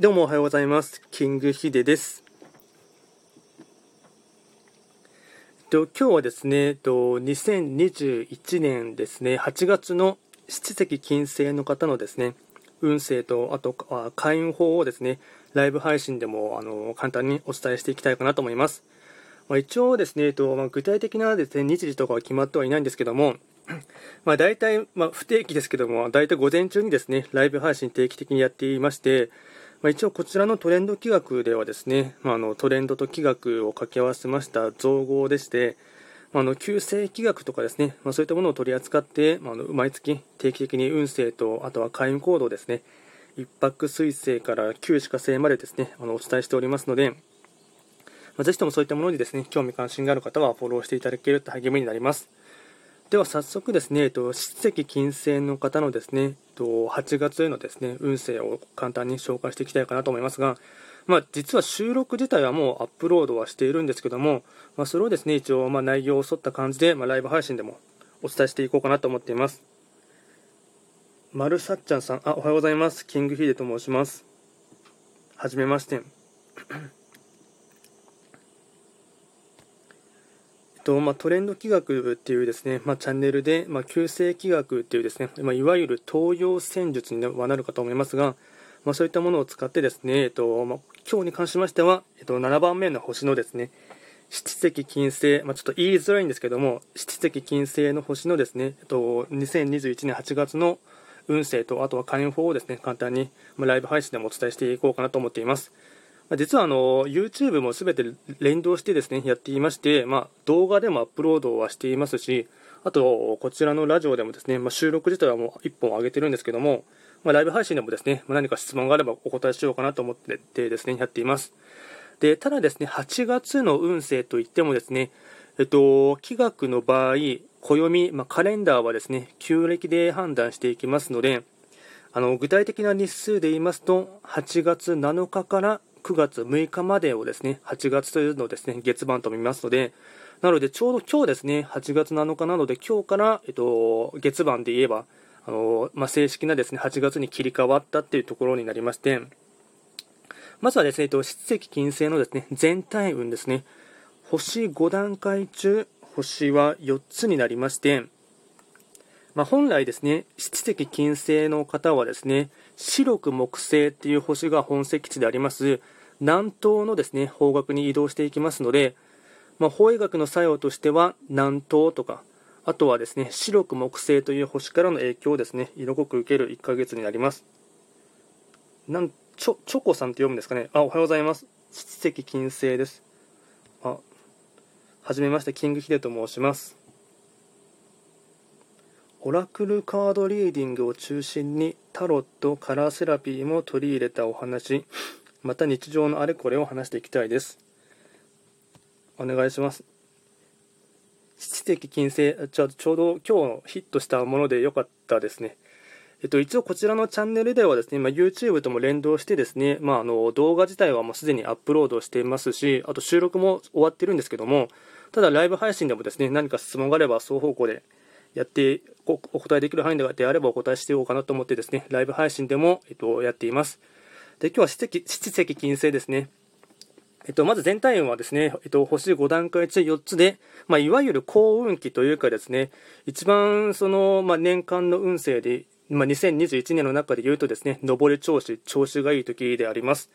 どうもおはようございます。キングヒデです。と今日はですね、と2021年ですね、8月の七石金星の方のですね、運勢と、あと開運法をですね、ライブ配信でもあの簡単にお伝えしていきたいかなと思います。まあ、一応ですね、とまあ、具体的なですね、日時とかは決まってはいないんですけども、まあ、大体、まあ、不定期ですけども、大体午前中にですね、ライブ配信定期的にやっていまして、まあ、一応こちらのトレンド企画ではですね、まあ、あのトレンドと企画を掛け合わせました造語でして、まあ、の旧世企画とかですね、まあ、そういったものを取り扱って、まあ、の毎月定期的に運勢とあとは開運行動ですね一泊水星から旧歯科星までですねあのお伝えしておりますので、まあ、ぜひともそういったものにですね興味関心がある方はフォローしていただけると励みになります。では早速ですね、えっと七石金星の方のですね、えっと8月へのですね、運勢を簡単に紹介していきたいかなと思いますが、まあ、実は収録自体はもうアップロードはしているんですけども、まあ、それをですね、一応ま内容を沿った感じで、まあ、ライブ配信でもお伝えしていこうかなと思っています。マルサッチャンさん、あ、おはようございます。キングヒデと申します。はじめまして。とまあ、トレンド企画っていうですね、まあ、チャンネルで、まあ、旧世企画っていうですね、まあ、いわゆる東洋戦術にはなるかと思いますが、まあ、そういったものを使ってですね、えっとまあ、今日に関しましては、えっと、7番目の星のですね、七石金星、まあ、ちょっと言いづらいんですけども、七石金星の星のですね、えっと、2021年8月の運勢と、あとは開運法をですね、簡単に、まあ、ライブ配信でもお伝えしていこうかなと思っています。実はあの YouTube もすべて連動してですねやっていまして、まあ、動画でもアップロードはしていますし、あとこちらのラジオでもですね、まあ、収録自体はもう1本上げてるんですけども、まあ、ライブ配信でもですねま何か質問があればお答えしようかなと思ってですねやっています。でただですね8月の運勢といってもですね、えっと、気学の場合、暦、まあ、カレンダーはですね旧暦で判断していきますので、あの具体的な日数で言いますと8月7日から9月6日までをですね、8月というのをですね、月番と見ますので、なのでちょうど今日ですね、8月7日なので今日から、えっと、月番で言えば、あのまあ、正式なですね、8月に切り替わったっていうところになりまして、まずはですね、えっと、七石金星のですね、全体運ですね、星5段階中、星は4つになりまして、まあ、本来ですね、七石金星の方はですね、白く木星っていう星が本石地であります、南東のですね方角に移動していきますので、まあ、法医学の作用としては南東とかあとはですね白く木星という星からの影響をですね色濃く受ける1ヶ月になります。なんチョチョコさんって読むんですかね？あおはようございます。七石金星です。あはじめましてキングヒデと申します。オラクルカードリーディングを中心にタロットカラーセラピーも取り入れたお話。また日常のあれこれを話していきたいです。お願いします。七石金星、ちょちょうど今日ヒットしたものでよかったですね。えっと、一応こちらのチャンネルではですね、まあ、YouTube とも連動してですね、まあ、あの動画自体はもうすでにアップロードしていますし、あと収録も終わってるんですけども、ただライブ配信でもですね、何か質問があれば双方向でやってお答えできる範囲であればお答えしていこうかなと思ってですね、ライブ配信でも、えっと、やっています。で、今日は七石七石金星ですね。えっと、まず全体運はですね、えっと、星5段階中4つで、まあ、いわゆる幸運期というかですね、一番その、まあ、年間の運勢で、まあ、2021年の中で言うとですね、上り調子、調子がいい時であります。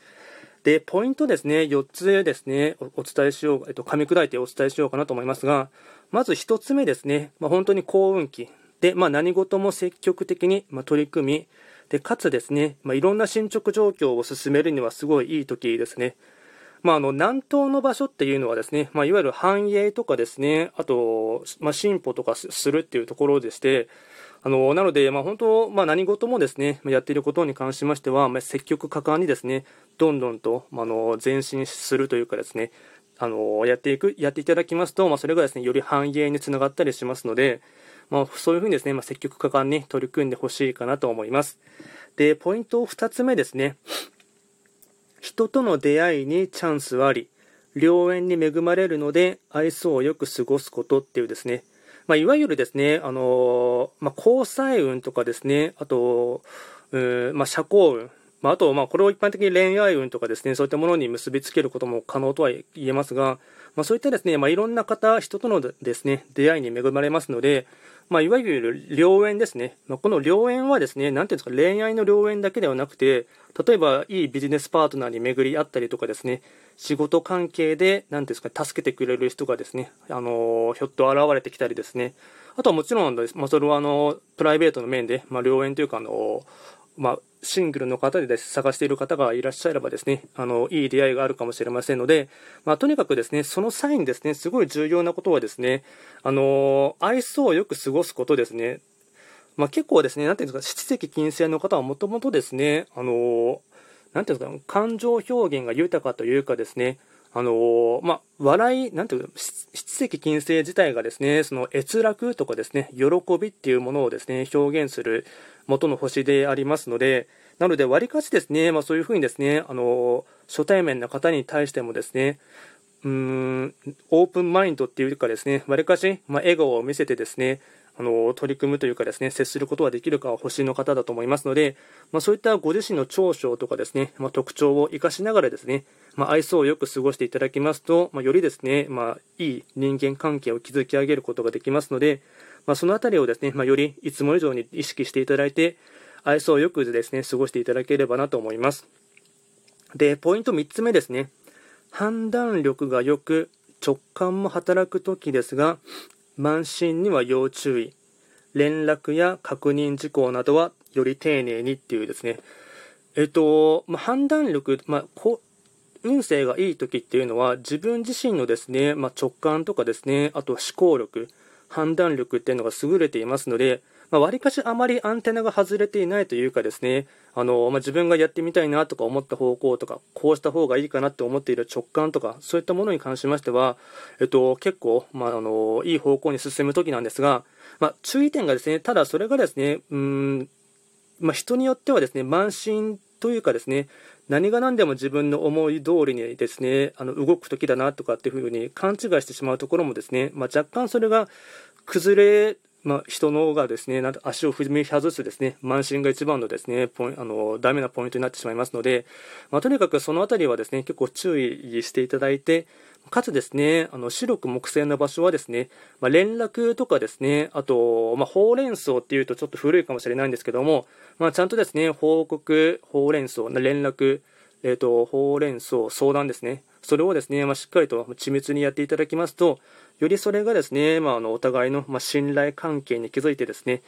で、ポイントですね、4つですね、おお伝えしよう、えっと、噛み砕いてお伝えしようかなと思いますが、まず1つ目ですね、まあ、本当に幸運期。で、まあ、何事も積極的に、ま取り組み、でかつですね、まあ、いろんな進捗状況を進めるにはすごいいい時ですね。まあ、あの南東の場所っていうのはですね、まあ、いわゆる繁栄とかですね、あと、まあ、進歩とかするっていうところでして、あのなので、まあ、本当、まあ、何事もですね、やっていることに関しましては、まあ、積極果敢にですね、どんどんと、まあ、の前進するというかですね、あのやっていく、やっていただきますと、まあ、それがですね、より繁栄につながったりしますので、まあ、そういうふうにですね、まあ、積極果敢に取り組んでほしいかなと思います。で、ポイント2つ目ですね。人との出会いにチャンスはあり、良縁に恵まれるので愛想をよく過ごすことっていうですね、まあ、いわゆるですね、あのまあ、交際運とかですね、あと、まあ、社交運、まあ、あと、まあ、これを一般的に恋愛運とかですね、そういったものに結びつけることも可能とは言えますが、まあ、そういったですね、まあ、いろんな方、人とのですね、出会いに恵まれますので、まあ、いわゆる良縁ですね。まあ、この良縁はですね、なんていうんですか、恋愛の良縁だけではなくて、例えばいいビジネスパートナーに巡り合ったりとかですね、仕事関係で、なんていうんですか、助けてくれる人がですね、あのひょっと現れてきたりですね、あとはもちろん、まあ、それはあのプライベートの面で、まあ、良縁というか、あのまあ、シングルの方でです、探している方がいらっしゃればですね、あの、いい出会いがあるかもしれませんので、まあ、とにかくですね、その際にですね、すごい重要なことはですね、あの、愛想をよく過ごすことですね。まあ、結構ですね、なんていうんですか、七石金星の方はもともとですね、あの、なんていうんですか、感情表現が豊かというかですね、あのまあ、笑い、なんていう七石金星自体がですね、その閲楽とかですね、喜びっていうものをですね、表現する元の星でありますので、なので、わりかしですね、まあ、そういうふうにですね、あの初対面の方に対してもですね、うん、オープンマインドっていうかですね、わりかし、まあ、笑顔を見せてですね、あの取り組むというかですね接することができるかは星の方だと思いますので、まあ、そういったご自身の長所とかですね、まあ、特徴を生かしながらですね、まあ、愛想をよく過ごしていただきますと、まよりですね、まいい人間関係を築き上げることができますので、まそのあたりをですね、まよりいつも以上に意識していただいて愛想をよくですね過ごしていただければなと思いますでポイント3つ目ですね判断力が良く直感も働く時ですが慢心には要注意。連絡や確認事項などはより丁寧にっていうですね。えっと、まあ、判断力、まあ、こ運勢がいい時っていうのは自分自身のですね、まあ、直感とかですね、あと思考力、判断力っていうのが優れていますので、まあ、割かしあまりアンテナが外れていないというかですね、あの、まあ、自分がやってみたいなとか思った方向とか、こうした方がいいかなって思っている直感とか、そういったものに関しましては、えっと、結構、まあ、あの、いい方向に進む時なんですが、まあ、注意点がですね、ただそれがですね、うん、まあ、人によってはですね、慢心というかですね、何が何でも自分の思い通りにですね、あの動く時だなとかっていうふうに勘違いしてしまうところもですね、まあ、若干それが崩れまあ、人のがですね、足を踏み外すですね、慢心が一番のですね、ポイあの、ダメなポイントになってしまいますので、まあ、とにかくそのあたりはですね、結構注意していただいて、かつですね、あの白く木製の場所はですね、まあ、連絡とかですね、あと、まあ、ほうれん草っていうとちょっと古いかもしれないんですけども、まあ、ちゃんとですね、報告、ほうれん草、連絡、えっ、ー、と、ほうれん草、相談ですね、それをですね、まあ、しっかりと緻密にやっていただきますと、よりそれがですね、まあ、あのお互いの、ま信頼関係に築いてですね、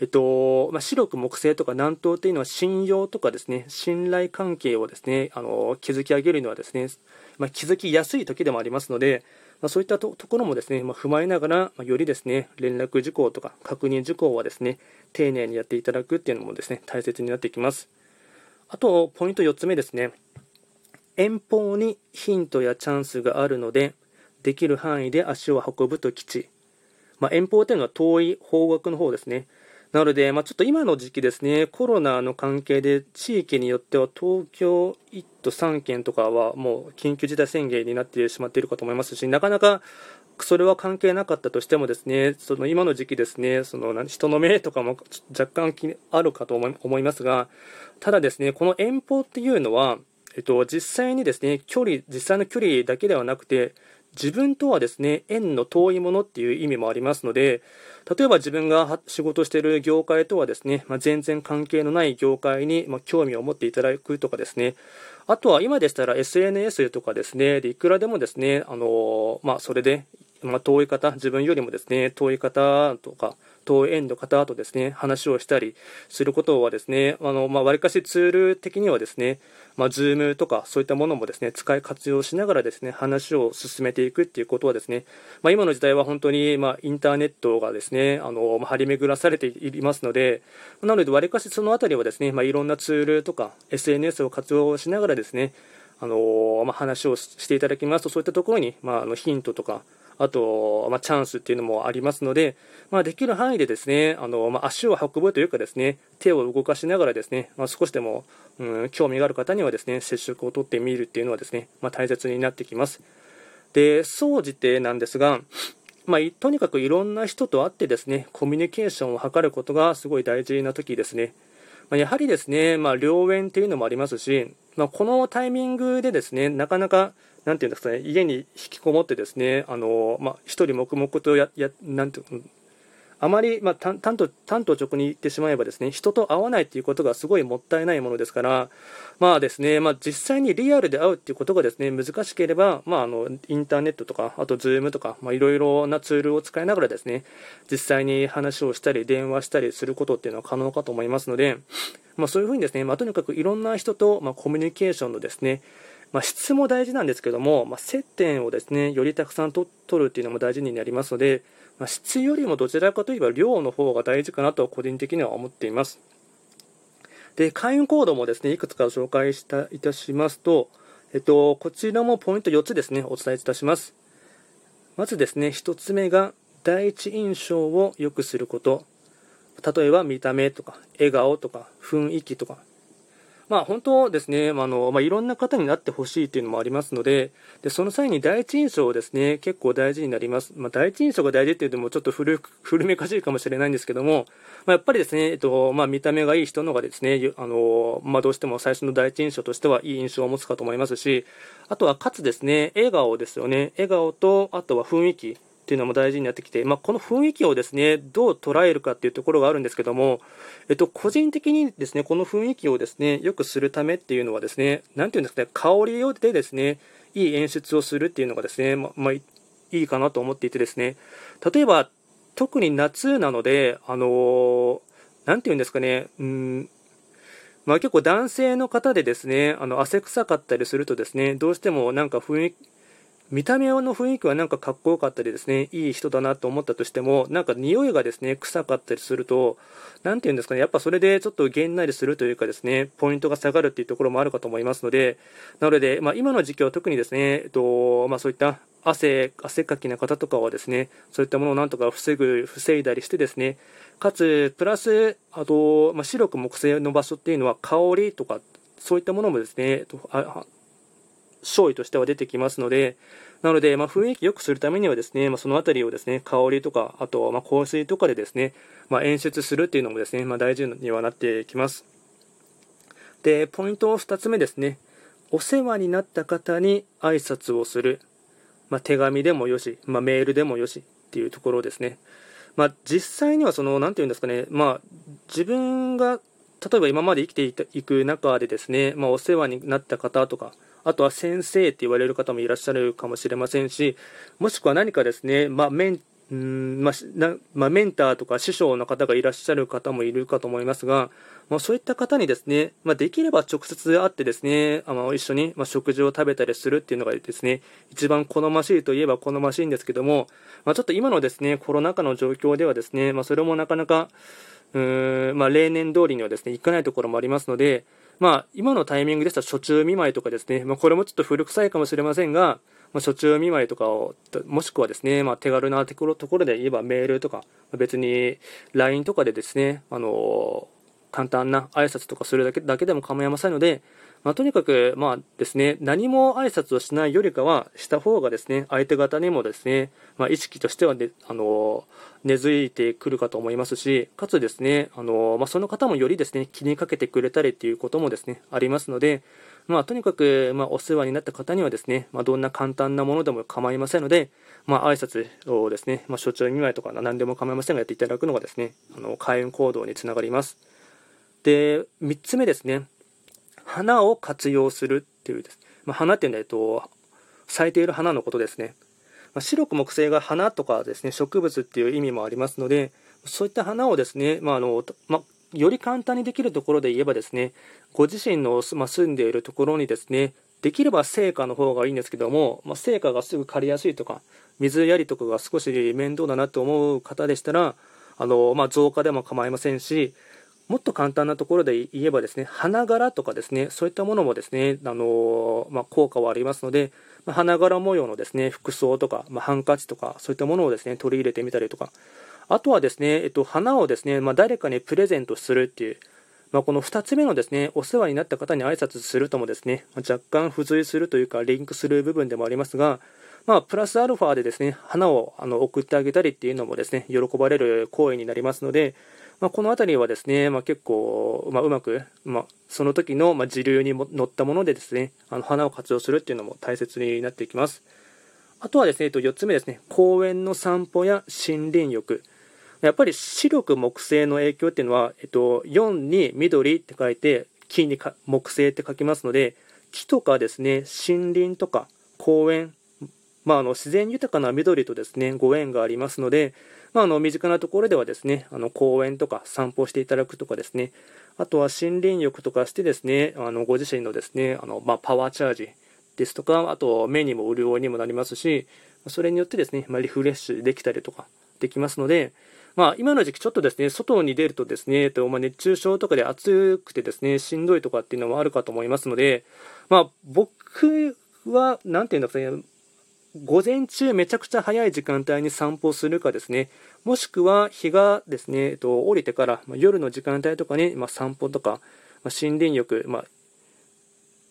えっとまあ、白く木星とか南東というのは信用とかですね信頼関係をですねあの築き上げるのはですね、まあ、築きやすい時でもありますので、まあ、そういったところもですね、ま踏まえながら、まよりですね連絡事項とか確認事項はですね丁寧にやっていただくっていうのもですね大切になってきます。あとポイント4つ目ですね。遠方にヒントやチャンスがあるのでできる範囲で足を運ぶと基地、まあ、遠方というのは遠い方角の方ですね。なので、まあ、ちょっと今の時期ですね、コロナの関係で地域によっては東京1都3県とかはもう緊急事態宣言になってしまっているかと思いますし、なかなかそれは関係なかったとしてもですね、その今の時期ですね、その人の目とかも若干あるかと思いますが、ただですね、この遠方っていうのは、えっと、実際にですね、距離、実際の距離だけではなくて、自分とはですね縁の遠いものっていう意味もありますので例えば自分が仕事している業界とはですね、まあ、全然関係のない業界に、ま興味を持っていただくとかですね。あとは今でしたら SNS とかですねでいくらでもですねあの、まあ、それで、まあ、遠い方自分よりもですね遠い方とか遠い縁の方とですね話をしたりすることはですねあの、まあ、割かしツール的にはですねまあ、Zoom とかそういったものもですね使い活用しながらですね話を進めていくっていうことはですね、まあ、今の時代は本当にまあインターネットがですねあのま張り巡らされていますのでなのでわりかしそのあたりはですね、まあ、いろんなツールとか SNS を活用しながらですねあのまあ、話をしていただきますとそういったところに、まあ、あのヒントとかあと、まあ、チャンスっていうのもありますので、まあ、できる範囲でですね、あの、まあ、足を運ぶというかですね、手を動かしながらですね、まあ、少しでも、うん、興味がある方にはですね、接触を取ってみるっていうのはですね、まあ、大切になってきます。で、総じてなんですが、まあ、とにかくいろんな人と会ってですね、コミュニケーションを図ることがすごい大事な時ですね。まあ、やはりですね、まあ、良縁というのもありますし、まあ、このタイミングでですね、なかなか、なんていうんですかね、家に引きこもってですね、あの、まあ、一人黙々とや、や、なんていうあまり、まあ、単と単と直に言ってしまえばですね人と会わないということがすごいもったいないものですから、まあですねまあ、実際にリアルで会うということがですね難しければ、まあ、あのインターネットとかあと Zoom とかいろいろなツールを使いながらですね実際に話をしたり電話したりすることっていうのは可能かと思いますので、まあ、そういうふうにですね、まあ、とにかくいろんな人と、まコミュニケーションのですねまあ、質も大事なんですけども、まあ、接点をですねよりたくさん取るっていうのも大事になりますので、まあ、質よりもどちらかといえば量の方が大事かなと個人的には思っています。で、会員コードもですね、いくつか紹介したいたしますと、えっと、こちらもポイント4つですね、お伝えいたします。まずですね、1つ目が、第一印象を良くすること。例えば見た目とか、笑顔とか、雰囲気とか、まあ、本当ですね、あのまあ、いろんな方になってほしいというのもありますのでで、その際に第一印象ですね結構大事になります、まあ、第一印象が大事というのもちょっと古 古めかしいかもしれないんですけども、まあ、やっぱりですね、えっとまあ、見た目がいい人のがですねあの、まあ、どうしても最初の第一印象としてはいい印象を持つかと思いますし、あとはかつですね笑顔ですよね、笑顔とあとは雰囲気。っていうのも大事になってきて、まあ、この雰囲気をですねどう捉えるかっていうところがあるんですけども、えっと、個人的にですねこの雰囲気をですねよくするためっていうのはですね何ていうんですかね香りでですねいい演出をするっていうのがですね、ままあ、いいかなと思っていてですね。例えば特に夏なのであの何ていうんですかねうんまあ、結構男性の方でですねあの汗臭かったりするとですねどうしてもなんか雰囲気見た目の雰囲気はなんかかっこよかったりですね、いい人だなと思ったとしても、なんか匂いがですね、臭かったりすると、なんていうんですかね、やっぱそれでちょっとげんなりするというかですね、ポイントが下がるっていうところもあるかと思いますので、なので、まあ、今の時期は特にですね、えっと、まあ、そういった汗、汗かきな方とかはですね、そういったものをなんとか防ぐ、防いだりしてですね、かつ、プラス、あと、まあ、白く木製の場所っていうのは香りとか、そういったものもですね、と勝利としては出てきますので、なので、まあ、雰囲気良くするためにはですね、まあ、そのあたりをですね、香りとか、あと、まあ、香水とかでですね、まあ、演出するっていうのもですね、まあ、大事にはなってきます。で、ポイント2つ目ですね、お世話になった方に挨拶をする。まあ、手紙でもよし、まあ、メールでもよしっていうところですね。まあ、実際にはその、なんていうんですかね、まあ、自分が例えば今まで生きていく中でですね、まあ、お世話になった方とか、あとは先生って言われる方もいらっしゃるかもしれませんし、もしくは何かですね、まあ、メンまあまあ、メンターとか師匠の方がいらっしゃる方もいるかと思いますが、まあ、そういった方にですね、まあ、できれば直接会ってですねあの一緒に、食事を食べたりするっていうのがですね一番好ましいといえば好ましいんですけども、まちょっと今のですねコロナ禍の状況ではですね、まそれもなかなかうーん、まあ例年通りにはですね行かないところもありますので、まあ、今のタイミングでしたら、初中見舞いとかですね、まあ、これもちょっと古臭いかもしれませんが、まあ、初中見舞いとかを、もしくはですね、まあ、手軽なところところで言えばメールとか、別に LINE とかでですね、あの簡単な挨拶とかするだけだけでも構いませんので、まあ、とにかく、まあですね、何も挨拶をしないよりかは、した方がですね、相手方にもですね、まあ、意識としては、ね、あの根付いてくるかと思いますし、かつですね、あのまあ、その方もよりですね、気にかけてくれたりっていうこともですね、ありますので、まあ、とにかく、まあ、お世話になった方にはですね、まあ、どんな簡単なものでも構いませんので、まあ、挨拶をですね、まあ、所長見舞いとか何でも構いませんがやっていただくのがですね、あの開運行動につながります。で、3つ目ですね、花を活用するっていうです、まあ、花っていうのは、えっと、咲いている花のことですね。まあ、白く木星が花とかですね、植物っていう意味もありますので、そういった花をですね、まあのまより簡単にできるところで言えばですね、ご自身の、ま住んでいるところにですね、できれば成果の方がいいんですけども、まあ、成果がすぐ借りやすいとか、水やりとかが少し面倒だなと思う方でしたら、あのまあ、増加でも構いませんし、もっと簡単なところで言えばですね、花柄とかですね、そういったものもですね、あのまあ、効果はありますので、まあ、花柄模様のですね、服装とか、まあ、ハンカチとか、そういったものをですね、取り入れてみたりとか、あとはですね、えっと、花をですね、ま、誰かにプレゼントするっていう、まあ、この2つ目のですね、お世話になった方に挨拶するともですね、ま若干付随するというか、リンクする部分でもありますが、まあ、プラスアルファでですね、花をあの送ってあげたりっていうのもですね、喜ばれる行為になりますので、まあ、この辺りはですね、まあ、結構、まあ、うまく、まあ、その時の、まあ、時流にも乗ったものでですね、あの花を活用するっていうのも大切になっていきます。あとはですね、えっと4つ目ですね、公園の散歩や森林浴。やっぱり視力木星の影響っていうのは、えっと、4に緑って書いて、木に木星って書きますので、木とかですね、森林とか公園、まあ、あの自然豊かな緑とですね、ご縁がありますので、まあ、あの身近なところではですね、あの公園とか散歩していただくとかですね、あとは森林浴とかしてですね、あのご自身のですね、あのまあ、パワーチャージですとか、あと目にも潤いにもなりますし、それによってですね、まあ、リフレッシュできたりとかできますので、まあ、今の時期ちょっとですね、外に出るとですね、とまあ、熱中症とかで暑くてですね、しんどいとかっていうのもあるかと思いますので、まあ、僕は、なんていうんですか、午前中めちゃくちゃ早い時間帯に散歩するかですね、もしくは日がですね、えっと、降りてから、まあ、夜の時間帯とかに、まあ、散歩とか、まあ、森林浴、まあ、なん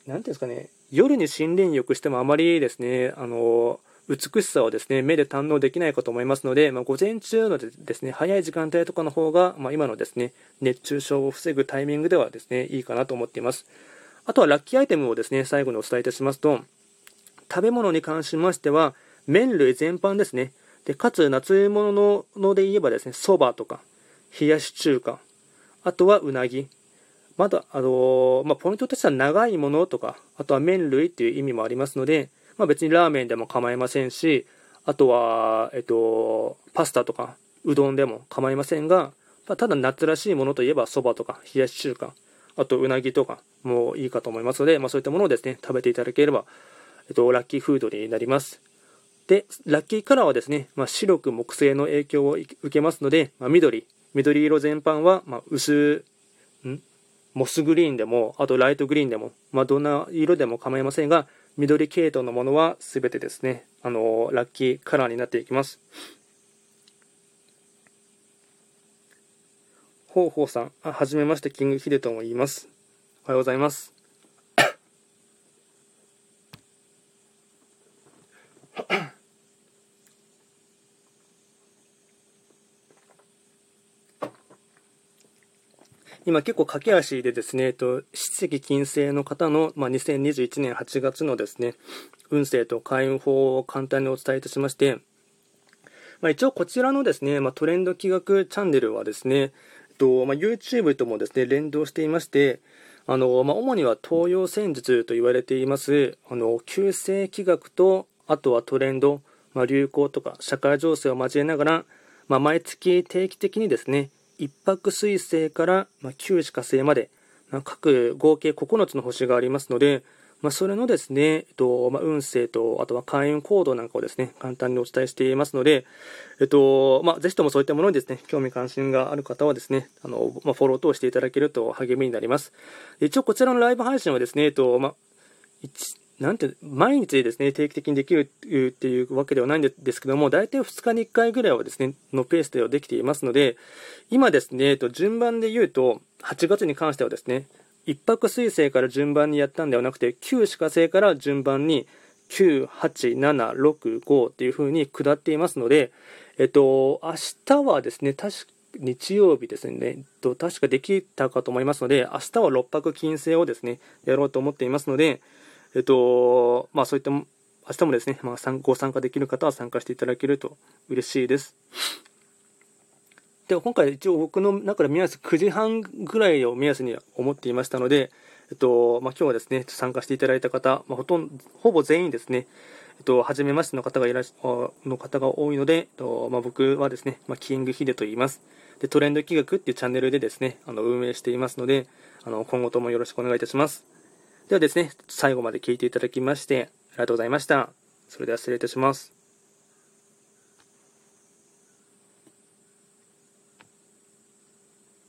ていうんですかね、夜に森林浴してもあまりですね、あの、美しさをですね、目で堪能できないかと思いますので、まあ、午前中のですね、早い時間帯とかの方が、まあ、今のですね、熱中症を防ぐタイミングではですね、いいかなと思っています。あとはラッキーアイテムをですね、最後にお伝えいたしますと、食べ物に関しましては、麺類全般ですね。で、かつ夏物ので言えばですね、そばとか、冷やし中華、あとはうなぎ。まだ、あのまあ、ポイントとしては長いものとか、あとは麺類っていう意味もありますので、まあ、別にラーメンでも構いませんし、あとは、えっと、パスタとか、うどんでも構いませんが、まただ夏らしいものといえばそばとか冷やし中華、あとうなぎとかもいいかと思いますので、まあ、そういったものをですね、食べていただければえっと、ラッキーフードになります。で、ラッキーカラーはですね、まあ、白く木製の影響を受けますので、まあ、緑、緑色全般は、まあ、薄、ん？モスグリーンでも、あとライトグリーンでも、まあ、どんな色でも構いませんが、緑系統のものは全てですね、あのラッキーカラーになっていきます。ほうほうさん、はじめまして、キングヒデとも言います。おはようございます。今結構駆け足でですね、えっと、七石金星の方の、まあ、2021年8月のですね、運勢と開運法を簡単にお伝えいたしまして、まあ、一応こちらのですね、まあ、トレンド企画チャンネルはですね、えっとまあ、YouTube ともですね、連動していまして、あのまあ、主には東洋戦術と言われています、あの、旧世気学と、あとはトレンド、まあ、流行とか社会情勢を交えながら、まあ、毎月定期的にですね、一泊水星から、まあ、九死火星まで、まあ、各合計9つの星がありますので、まあ、それのですね、えっとまあ、運勢と、あとは開運行動なんかをですね、簡単にお伝えしていますので、えっとまあ、ぜひともそういったものにですね、興味関心がある方はですね、あのまあ、フォロー等していただけると励みになります。一応こちらのライブ配信はですね、えっとまあ、なんて、毎日ですね、定期的にできるっていうわけではないんですけども、大体2日に1回ぐらいはですね、のペースではできていますので、今ですね、順番で言うと、8月に関してはですね、1泊水星から順番にやったんではなくて、9歯科星から順番に9、8、7、6、5っていう風に下っていますので、えっと、明日はですね、確か日曜日ですね、と、確かできたかと思いますので、明日は6泊金星をですね、やろうと思っていますので、えっと、まあそういった、明日もですね、まあ、ご参加できる方は参加していただけると嬉しいです。では、今回一応僕の中で目安9時半ぐらいを目安に思っていましたので、えっと、まあ今日はですね、参加していただいた方、まあ、ほとんど、ほぼ全員ですね、えっと、初めましての方がいらっし、の方が多いので、えっと、まあ、僕はですね、ま、キングヒデと言います。で、トレンド企画っていうチャンネルでですね、あの、運営していますので、あの、今後ともよろしくお願いいたします。ではですね、最後まで聞いていただきまして、ありがとうございました。それでは失礼いたします。